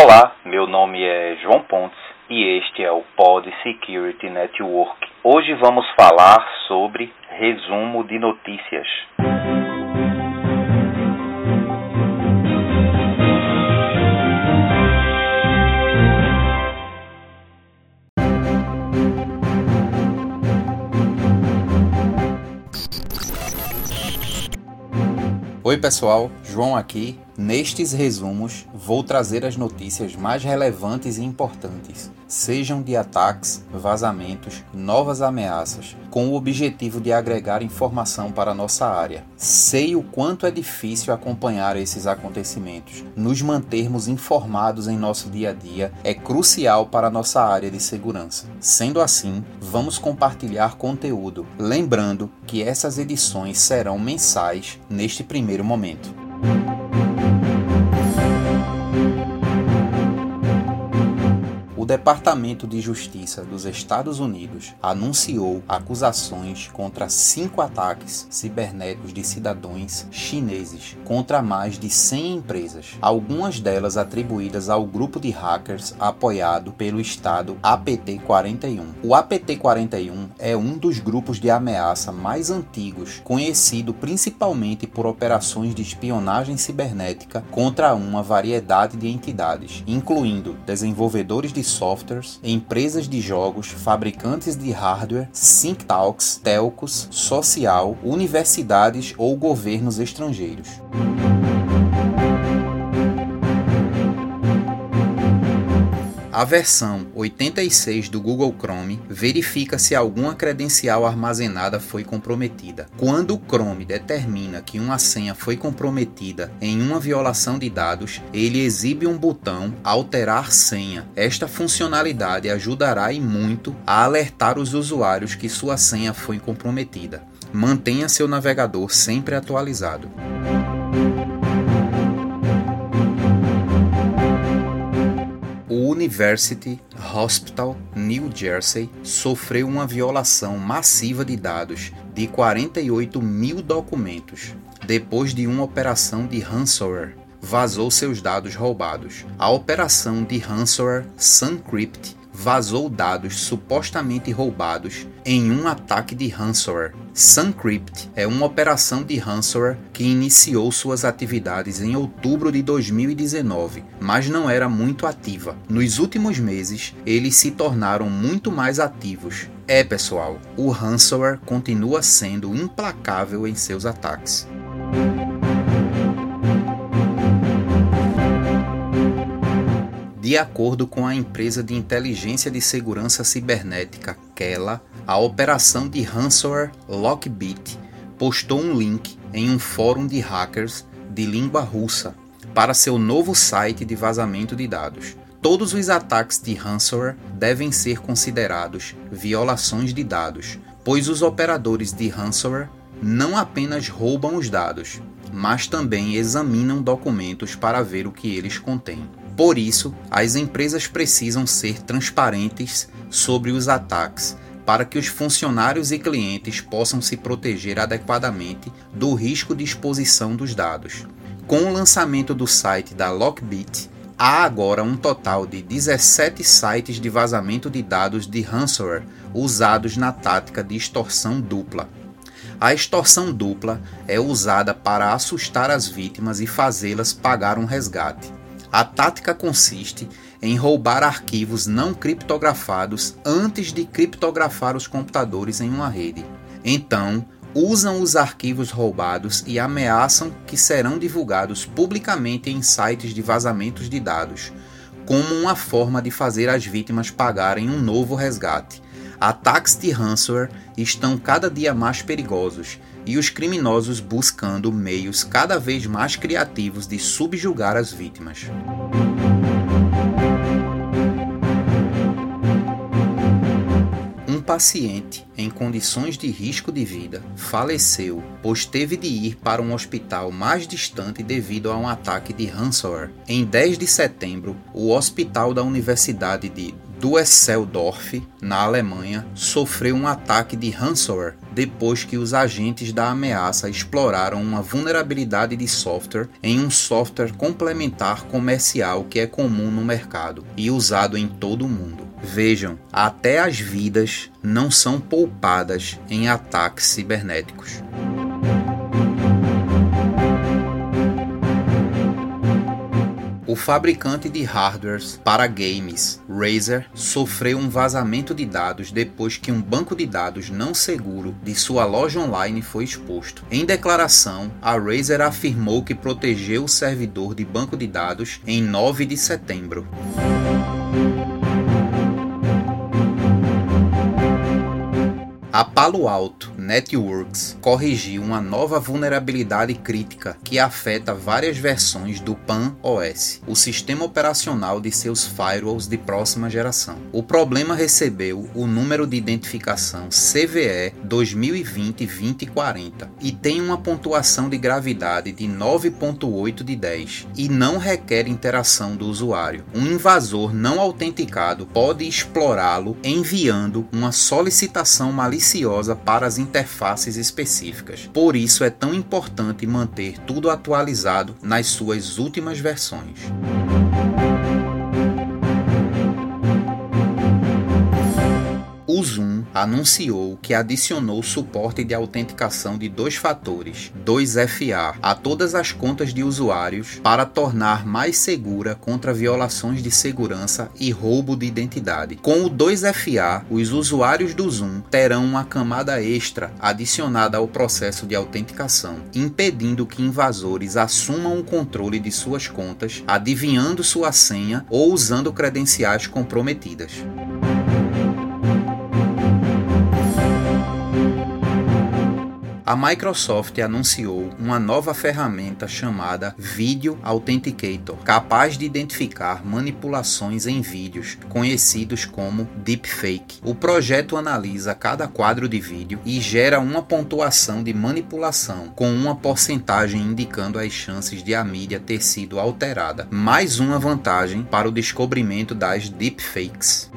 Olá, meu nome é João Pontes e este é o Pod Security Network. Hoje vamos falar sobre resumo de notícias. Oi, pessoal, João aqui. Nestes resumos, vou trazer as notícias mais relevantes e importantes, sejam de ataques, vazamentos, novas ameaças, com o objetivo de agregar informação para nossa área. Sei o quanto é difícil acompanhar esses acontecimentos. Nos mantermos informados em nosso dia a dia é crucial para nossa área de segurança. Sendo assim, vamos compartilhar conteúdo, lembrando que essas edições serão mensais neste primeiro momento. Thank you. Departamento de Justiça dos Estados Unidos anunciou acusações contra cinco ataques cibernéticos de cidadãos chineses contra mais de 100 empresas, algumas delas atribuídas ao grupo de hackers apoiado pelo Estado APT-41. O APT-41 é um dos grupos de ameaça mais antigos, conhecido principalmente por operações de espionagem cibernética contra uma variedade de entidades, incluindo desenvolvedores de softwares, empresas de jogos, fabricantes de hardware, think telcos, social, universidades ou governos estrangeiros. A versão 86 do Google Chrome verifica se alguma credencial armazenada foi comprometida. Quando o Chrome determina que uma senha foi comprometida em uma violação de dados, ele exibe um botão Alterar senha. Esta funcionalidade ajudará e muito a alertar os usuários que sua senha foi comprometida. Mantenha seu navegador sempre atualizado. University Hospital, New Jersey, sofreu uma violação massiva de dados de 48 mil documentos depois de uma operação de ransomware vazou seus dados roubados. A operação de ransomware SunCrypt vazou dados supostamente roubados em um ataque de ransomware. SunCrypt é uma operação de ransomware que iniciou suas atividades em outubro de 2019, mas não era muito ativa. Nos últimos meses, eles se tornaram muito mais ativos. É, pessoal, o ransomware continua sendo implacável em seus ataques. De acordo com a empresa de inteligência de segurança cibernética Kela, a operação de ransomware Lockbit postou um link em um fórum de hackers de língua russa para seu novo site de vazamento de dados. Todos os ataques de ransomware devem ser considerados violações de dados, pois os operadores de ransomware não apenas roubam os dados, mas também examinam documentos para ver o que eles contêm. Por isso, as empresas precisam ser transparentes sobre os ataques para que os funcionários e clientes possam se proteger adequadamente do risco de exposição dos dados. Com o lançamento do site da Lockbit, há agora um total de 17 sites de vazamento de dados de ransomware usados na tática de extorsão dupla. A extorsão dupla é usada para assustar as vítimas e fazê-las pagar um resgate. A tática consiste em roubar arquivos não criptografados antes de criptografar os computadores em uma rede. Então, usam os arquivos roubados e ameaçam que serão divulgados publicamente em sites de vazamentos de dados, como uma forma de fazer as vítimas pagarem um novo resgate. Ataques de ransomware estão cada dia mais perigosos e os criminosos buscando meios cada vez mais criativos de subjugar as vítimas. Um paciente em condições de risco de vida faleceu, pois teve de ir para um hospital mais distante devido a um ataque de ransomware. Em 10 de setembro, o hospital da Universidade de Düsseldorf, na Alemanha, sofreu um ataque de ransomware depois que os agentes da ameaça exploraram uma vulnerabilidade de software em um software complementar comercial que é comum no mercado e usado em todo o mundo. Vejam, até as vidas não são poupadas em ataques cibernéticos. O fabricante de hardwares para games, Razer, sofreu um vazamento de dados depois que um banco de dados não seguro de sua loja online foi exposto. Em declaração, a Razer afirmou que protegeu o servidor de banco de dados em 9 de setembro. A Palo Alto Networks corrigiu uma nova vulnerabilidade crítica que afeta várias versões do PAN OS, o sistema operacional de seus firewalls de próxima geração. O problema recebeu o número de identificação CVE 2020-2040 e tem uma pontuação de gravidade de 9.8 de 10 e não requer interação do usuário. Um invasor não autenticado pode explorá-lo enviando uma solicitação maliciosa para as interfaces interfaces específicas. Por isso é tão importante manter tudo atualizado nas suas últimas versões. Anunciou que adicionou suporte de autenticação de dois fatores, 2FA, a todas as contas de usuários para tornar mais segura contra violações de segurança e roubo de identidade. Com o 2FA, os usuários do Zoom terão uma camada extra adicionada ao processo de autenticação, impedindo que invasores assumam o controle de suas contas, adivinhando sua senha ou usando credenciais comprometidas. A Microsoft anunciou uma nova ferramenta chamada Video Authenticator, capaz de identificar manipulações em vídeos, conhecidos como deepfake. O projeto analisa cada quadro de vídeo e gera uma pontuação de manipulação, com uma porcentagem indicando as chances de a mídia ter sido alterada. Mais uma vantagem para o descobrimento das deepfakes.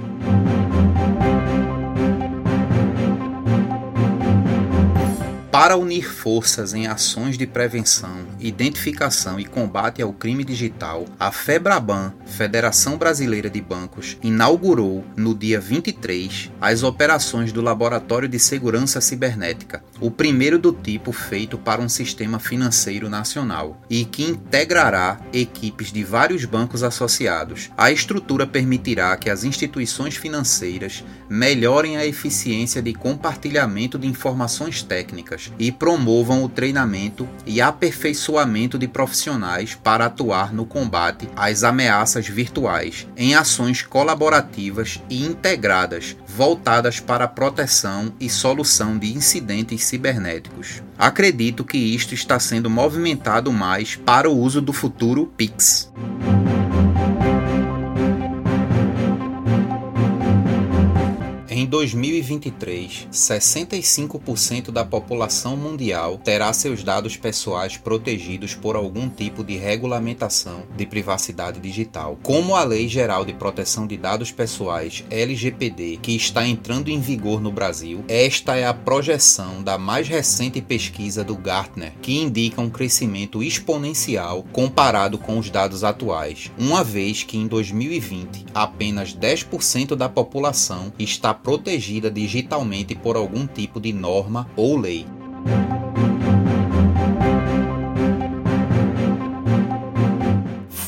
Para unir forças em ações de prevenção, identificação e combate ao crime digital, a FEBRABAN, Federação Brasileira de Bancos, inaugurou no dia 23 as operações do Laboratório de Segurança Cibernética, o primeiro do tipo feito para um sistema financeiro nacional, e que integrará equipes de vários bancos associados. A estrutura permitirá que as instituições financeiras melhorem a eficiência de compartilhamento de informações técnicas e promovam o treinamento e aperfeiçoamento de profissionais para atuar no combate às ameaças virtuais em ações colaborativas e integradas voltadas para a proteção e solução de incidentes cibernéticos. Acredito que isto está sendo movimentado mais para o uso do futuro PIX. 2023, 65% da população mundial terá seus dados pessoais protegidos por algum tipo de regulamentação de privacidade digital. Como a Lei Geral de Proteção de Dados Pessoais LGPD, que está entrando em vigor no Brasil, esta é a projeção da mais recente pesquisa do Gartner, que indica um crescimento exponencial comparado com os dados atuais, uma vez que em 2020 apenas 10% da população está protegida digitalmente por algum tipo de norma ou lei.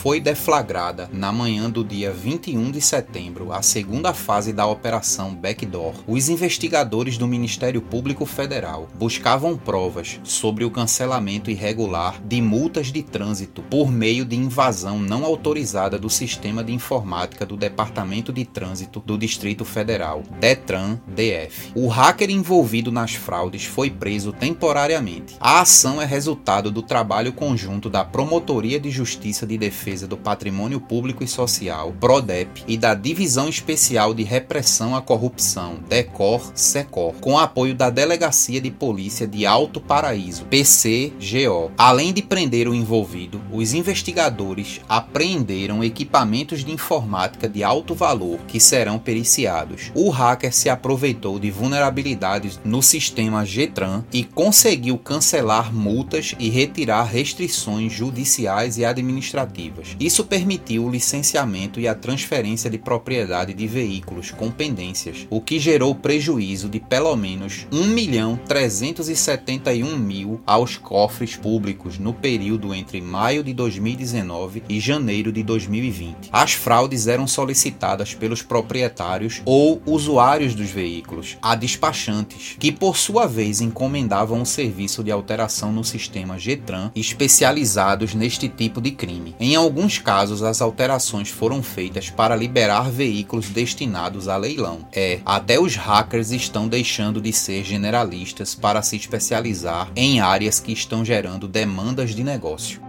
Foi deflagrada na manhã do dia 21 de setembro a segunda fase da Operação Backdoor. Os investigadores do Ministério Público Federal buscavam provas sobre o cancelamento irregular de multas de trânsito por meio de invasão não autorizada do sistema de informática do Departamento de Trânsito do Distrito Federal, Detran DF. O hacker envolvido nas fraudes foi preso temporariamente. A ação é resultado do trabalho conjunto da Promotoria de Justiça de Defesa Defesa do Patrimônio Público e Social, PRODEP, e da Divisão Especial de Repressão à Corrupção, DECOR-SECOR, com apoio da Delegacia de Polícia de Alto Paraíso, PCGO. Além de prender o envolvido, os investigadores apreenderam equipamentos de informática de alto valor que serão periciados. O hacker se aproveitou de vulnerabilidades no sistema GTRAN e conseguiu cancelar multas e retirar restrições judiciais e administrativas. Isso permitiu o licenciamento e a transferência de propriedade de veículos com pendências, o que gerou prejuízo de pelo menos 1 milhão 371 mil aos cofres públicos no período entre maio de 2019 e janeiro de 2020. As fraudes eram solicitadas pelos proprietários ou usuários dos veículos a despachantes, que por sua vez encomendavam um serviço de alteração no sistema GTRAN especializados neste tipo de crime. Em casos, as alterações foram feitas para liberar veículos destinados a leilão. É, até os hackers estão deixando de ser generalistas para se especializar em áreas que estão gerando demandas de negócio.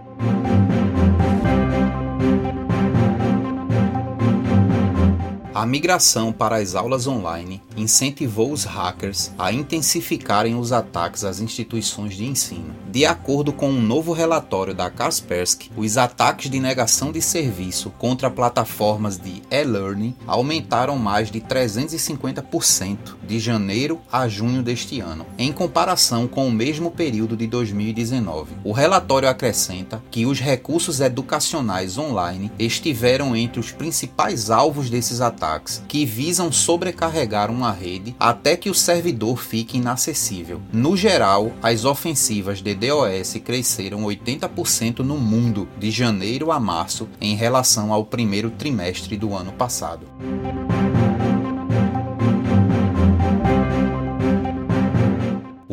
A migração para as aulas online incentivou os hackers a intensificarem os ataques às instituições de ensino. De acordo com um novo relatório da Kaspersky, os ataques de negação de serviço contra plataformas de e-learning aumentaram mais de 350% de janeiro a junho deste ano, em comparação com o mesmo período de 2019. O relatório acrescenta que os recursos educacionais online estiveram entre os principais alvos desses ataques, que visam sobrecarregar uma rede até que o servidor fique inacessível. No geral, as ofensivas de DOS cresceram 80% no mundo de janeiro a março em relação ao primeiro trimestre do ano passado.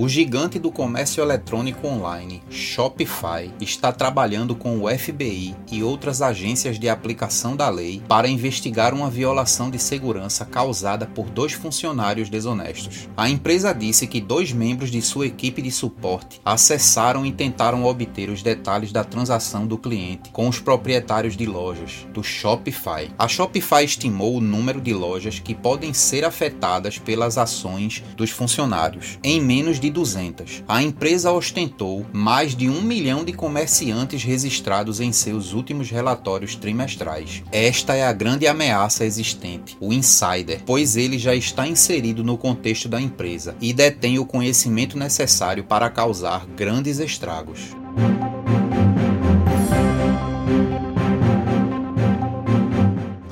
O gigante do comércio eletrônico online, Shopify, está trabalhando com o FBI e outras agências de aplicação da lei para investigar uma violação de segurança causada por dois funcionários desonestos. A empresa disse que dois membros de sua equipe de suporte acessaram e tentaram obter os detalhes da transação do cliente com os proprietários de lojas do Shopify. A Shopify estimou o número de lojas que podem ser afetadas pelas ações dos funcionários em menos de 200. A empresa ostentou mais de um milhão de comerciantes registrados em seus últimos relatórios trimestrais. Esta é a grande ameaça existente, o insider, pois ele já está inserido no contexto da empresa e detém o conhecimento necessário para causar grandes estragos.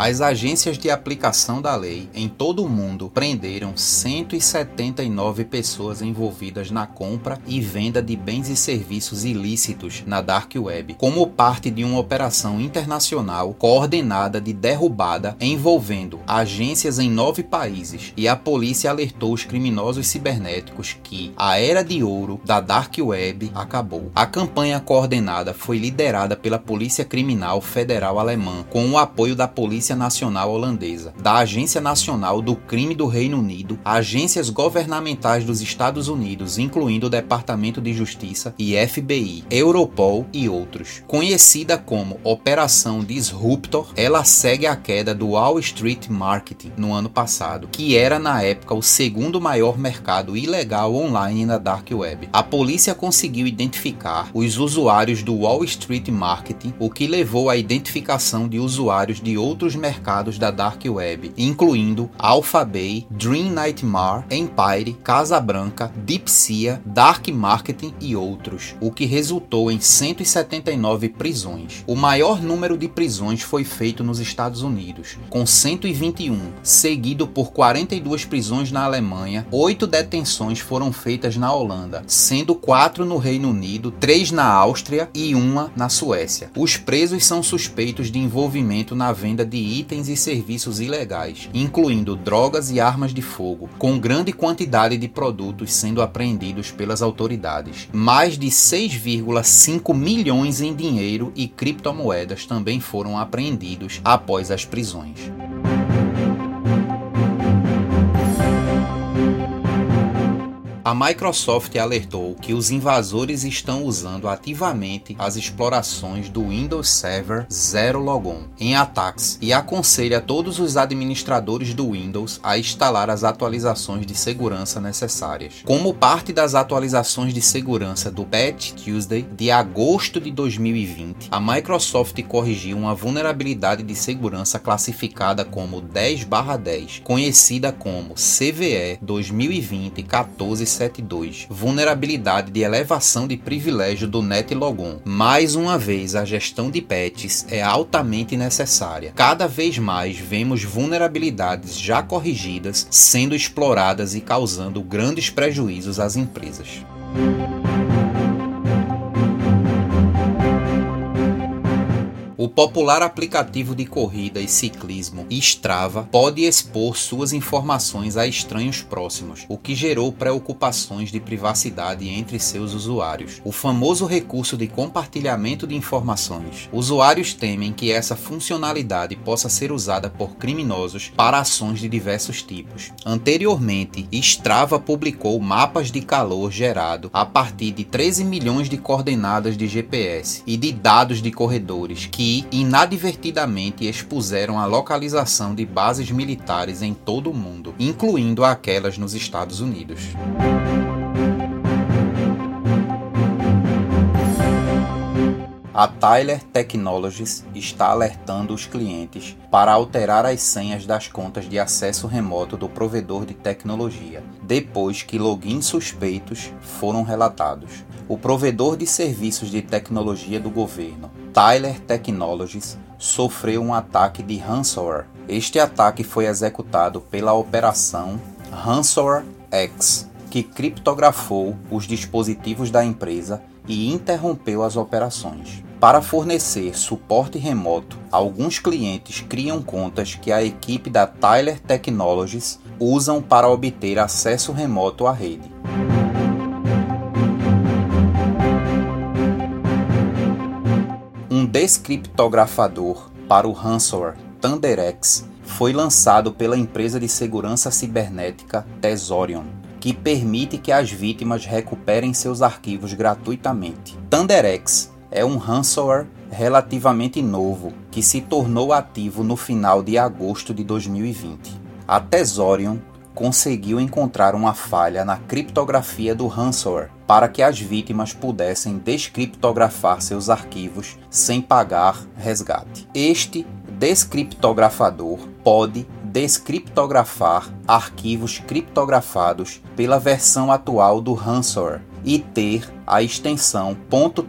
As agências de aplicação da lei em todo o mundo prenderam 179 pessoas envolvidas na compra e venda de bens e serviços ilícitos na Dark Web, como parte de uma operação internacional coordenada de derrubada envolvendo agências em nove países. E a polícia alertou os criminosos cibernéticos que a era de ouro da Dark Web acabou. A campanha coordenada foi liderada pela Polícia Criminal Federal Alemã, com o apoio da Polícia Nacional Holandesa, da Agência Nacional do Crime do Reino Unido, agências governamentais dos Estados Unidos, incluindo o Departamento de Justiça e FBI, Europol e outros. Conhecida como Operação Disruptor, ela segue a queda do Wall Street Marketing no ano passado, que era na época o segundo maior mercado ilegal online na Dark Web. A polícia conseguiu identificar os usuários do Wall Street Marketing, o que levou à identificação de usuários de outros mercados da Dark Web, incluindo Alphabay, Dream Nightmare, Empire, Casa Branca, Deepsia, Dark Marketing e outros, o que resultou em 179 prisões. O maior número de prisões foi feito nos Estados Unidos, com 121, seguido por 42 prisões na Alemanha, 8 detenções foram feitas na Holanda, sendo 4 no Reino Unido, 3 na Áustria e uma na Suécia. Os presos são suspeitos de envolvimento na venda de itens e serviços ilegais, incluindo drogas e armas de fogo, com grande quantidade de produtos sendo apreendidos pelas autoridades. Mais de 6,5 milhões em dinheiro e criptomoedas também foram apreendidos após as prisões. A Microsoft alertou que os invasores estão usando ativamente as explorações do Windows Server Zero Logon em ataques e aconselha todos os administradores do Windows a instalar as atualizações de segurança necessárias. Como parte das atualizações de segurança do Patch Tuesday de agosto de 2020, a Microsoft corrigiu uma vulnerabilidade de segurança classificada como 10/10, conhecida como CVE 2020-1472, vulnerabilidade de elevação de privilégio do NetLogon. Mais uma vez, a gestão de patches é altamente necessária. Cada vez mais vemos vulnerabilidades já corrigidas sendo exploradas e causando grandes prejuízos às empresas. O popular aplicativo de corrida e ciclismo Strava pode expor suas informações a estranhos próximos, o que gerou preocupações de privacidade entre seus usuários. O famoso recurso de compartilhamento de informações. Usuários temem que essa funcionalidade possa ser usada por criminosos para ações de diversos tipos. Anteriormente, Strava publicou mapas de calor gerado a partir de 13 milhões de coordenadas de GPS e de dados de corredores que inadvertidamente expuseram a localização de bases militares em todo o mundo, incluindo aquelas nos Estados Unidos. A Tyler Technologies está alertando os clientes para alterar as senhas das contas de acesso remoto do provedor de tecnologia, depois que logins suspeitos foram relatados. O provedor de serviços de tecnologia do governo, Tyler Technologies, sofreu um ataque de ransomware. Este ataque foi executado pela operação Ransomware X, que criptografou os dispositivos da empresa e interrompeu as operações. Para fornecer suporte remoto, alguns clientes criam contas que a equipe da Tyler Technologies usam para obter acesso remoto à rede. Um descriptografador para o ransomware ThunderX foi lançado pela empresa de segurança cibernética Tesorion, que permite que as vítimas recuperem seus arquivos gratuitamente. ThunderX é um ransomware relativamente novo que se tornou ativo no final de agosto de 2020. A Tesorion conseguiu encontrar uma falha na criptografia do ransomware para que as vítimas pudessem descriptografar seus arquivos sem pagar resgate. Este descriptografador pode descriptografar arquivos criptografados pela versão atual do ransomware e ter a extensão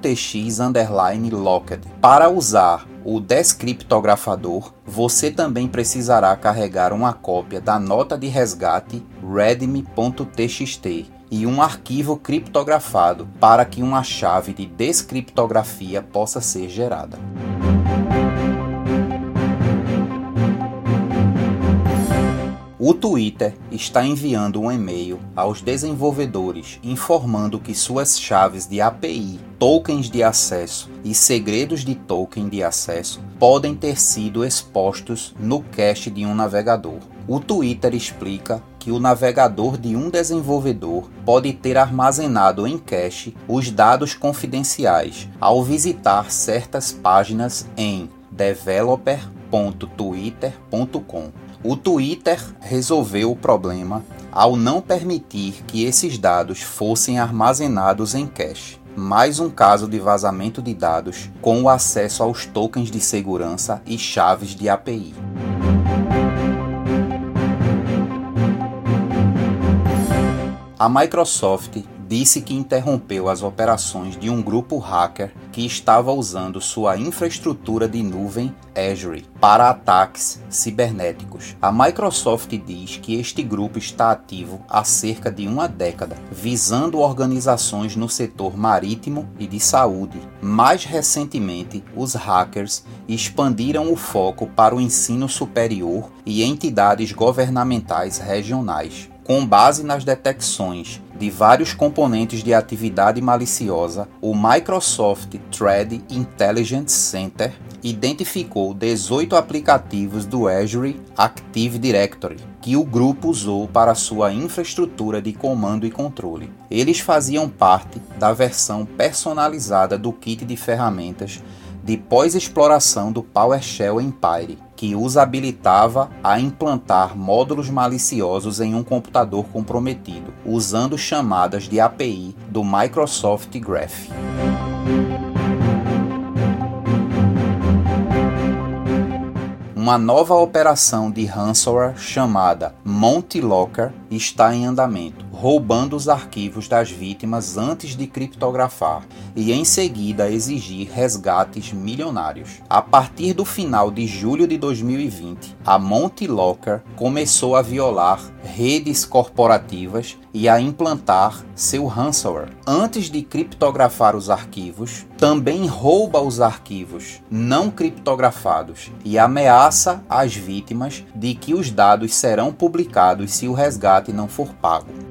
.tx_locked. Para usar o descriptografador, você também precisará carregar uma cópia da nota de resgate readme.txt e um arquivo criptografado para que uma chave de descriptografia possa ser gerada. O Twitter está enviando um e-mail aos desenvolvedores informando que suas chaves de API, tokens de acesso e segredos de token de acesso podem ter sido expostos no cache de um navegador. O Twitter explica que o navegador de um desenvolvedor pode ter armazenado em cache os dados confidenciais ao visitar certas páginas em developer.twitter.com o Twitter resolveu o problema ao não permitir que esses dados fossem armazenados em cache. Mais um caso de vazamento de dados com o acesso aos tokens de segurança e chaves de API. A Microsoft disse que interrompeu as operações de um grupo hacker que estava usando sua infraestrutura de nuvem Azure para ataques cibernéticos. A Microsoft diz que este grupo está ativo há cerca de uma década, visando organizações no setor marítimo e de saúde. Mais recentemente, os hackers expandiram o foco para o ensino superior e entidades governamentais regionais. Com base nas detecções de vários componentes de atividade maliciosa, o Microsoft Threat Intelligence Center identificou 18 aplicativos do Azure Active Directory que o grupo usou para sua infraestrutura de comando e controle. Eles faziam parte da versão personalizada do kit de ferramentas de pós-exploração do PowerShell Empire, que os habilitava a implantar módulos maliciosos em um computador comprometido, usando chamadas de API do Microsoft Graph. Uma nova operação de ransomware chamada Monty Locker está em andamento, roubando os arquivos das vítimas antes de criptografar e em seguida exigir resgates milionários. A partir do final de julho de 2020, a Monty Locker começou a violar redes corporativas e a implantar seu ransomware. Antes de criptografar os arquivos, também rouba os arquivos não criptografados e ameaça as vítimas de que os dados serão publicados se o resgate não for pago.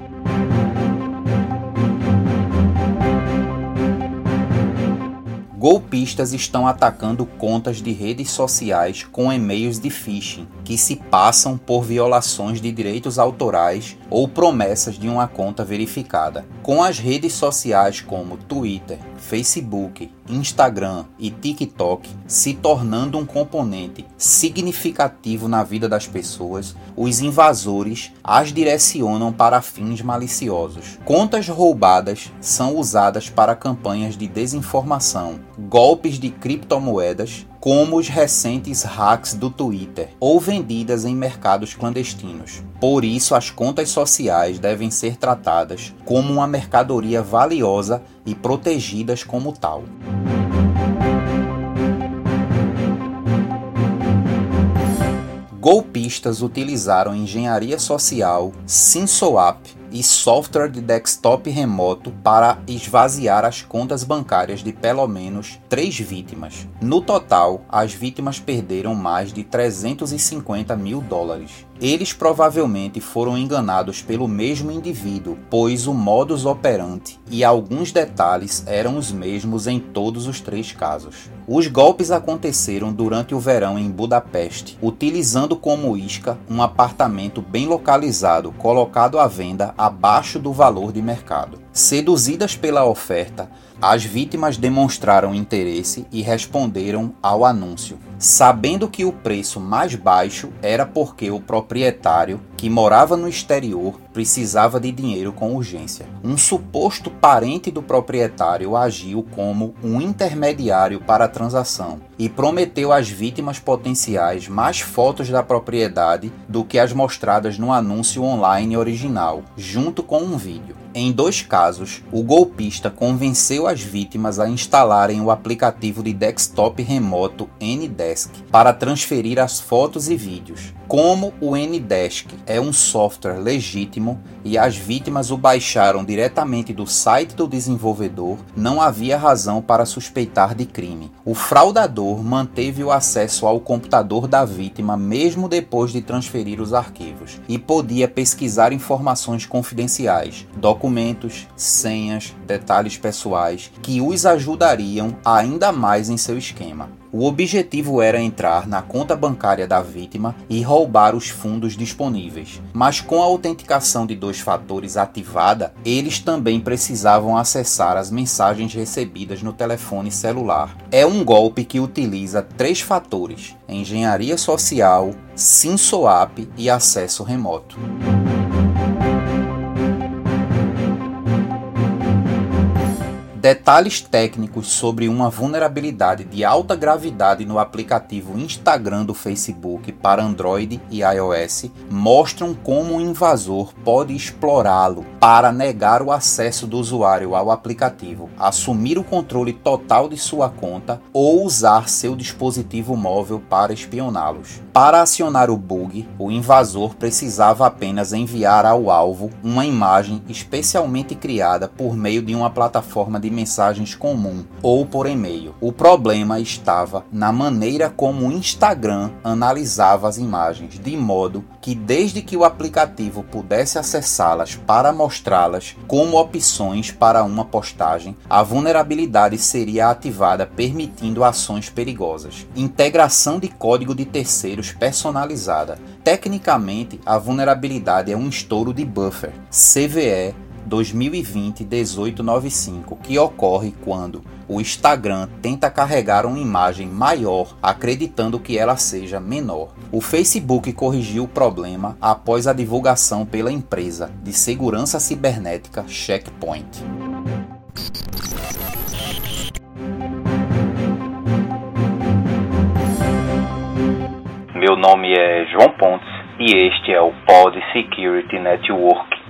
Golpistas estão atacando contas de redes sociais com e-mails de phishing que se passam por violações de direitos autorais ou promessas de uma conta verificada. Com as redes sociais como Twitter, Facebook, Instagram e TikTok se tornando um componente significativo na vida das pessoas, os invasores as direcionam para fins maliciosos. Contas roubadas são usadas para campanhas de desinformação, golpes de criptomoedas, como os recentes hacks do Twitter, ou vendidas em mercados clandestinos. Por isso, as contas sociais devem ser tratadas como uma mercadoria valiosa e protegidas como tal. Golpistas utilizaram engenharia social, SimSwap e software de desktop remoto para esvaziar as contas bancárias de pelo menos três vítimas. No total, as vítimas perderam mais de 350 mil dólares. Eles provavelmente foram enganados pelo mesmo indivíduo, pois o modus operandi e alguns detalhes eram os mesmos em todos os três casos. Os golpes aconteceram durante o verão em Budapeste, utilizando como isca um apartamento bem localizado colocado à venda abaixo do valor de mercado. Seduzidas pela oferta, as vítimas demonstraram interesse e responderam ao anúncio, sabendo que o preço mais baixo era porque o proprietário, que morava no exterior, precisava de dinheiro com urgência. Um suposto parente do proprietário agiu como um intermediário para a transação e prometeu às vítimas potenciais mais fotos da propriedade do que as mostradas no anúncio online original, junto com um vídeo. Em dois casos, o golpista convenceu as vítimas a instalarem o aplicativo de desktop remoto Para transferir as fotos e vídeos. Como o Ndesk é um software legítimo e as vítimas o baixaram diretamente do site do desenvolvedor, não havia razão para suspeitar de crime. O fraudador manteve o acesso ao computador da vítima mesmo depois de transferir os arquivos e podia pesquisar informações confidenciais, documentos, senhas, detalhes pessoais que os ajudariam ainda mais em seu esquema. O objetivo era entrar na conta bancária da vítima e roubar os fundos disponíveis. Mas com a autenticação de dois fatores ativada, eles também precisavam acessar as mensagens recebidas no telefone celular. É um golpe que utiliza três fatores: engenharia social, SimSwap e acesso remoto. Detalhes técnicos sobre uma vulnerabilidade de alta gravidade no aplicativo Instagram do Facebook para Android e iOS mostram como um invasor pode explorá-lo para negar o acesso do usuário ao aplicativo, assumir o controle total de sua conta ou usar seu dispositivo móvel para espioná-los. Para acionar o bug, o invasor precisava apenas enviar ao alvo uma imagem especialmente criada por meio de uma plataforma de mensagens comum ou por e-mail. O problema estava na maneira como o Instagram analisava as imagens, de modo que desde que o aplicativo pudesse acessá-las para mostrá-las como opções para uma postagem, a vulnerabilidade seria ativada permitindo ações perigosas. Integração de código de terceiros personalizada. Tecnicamente, a vulnerabilidade é um estouro de buffer, CVE 2020-1895, que ocorre quando o Instagram tenta carregar uma imagem maior, acreditando que ela seja menor. O Facebook corrigiu o problema após a divulgação pela empresa de segurança cibernética Checkpoint. Meu nome é João Pontes e este é o Pod Security Network.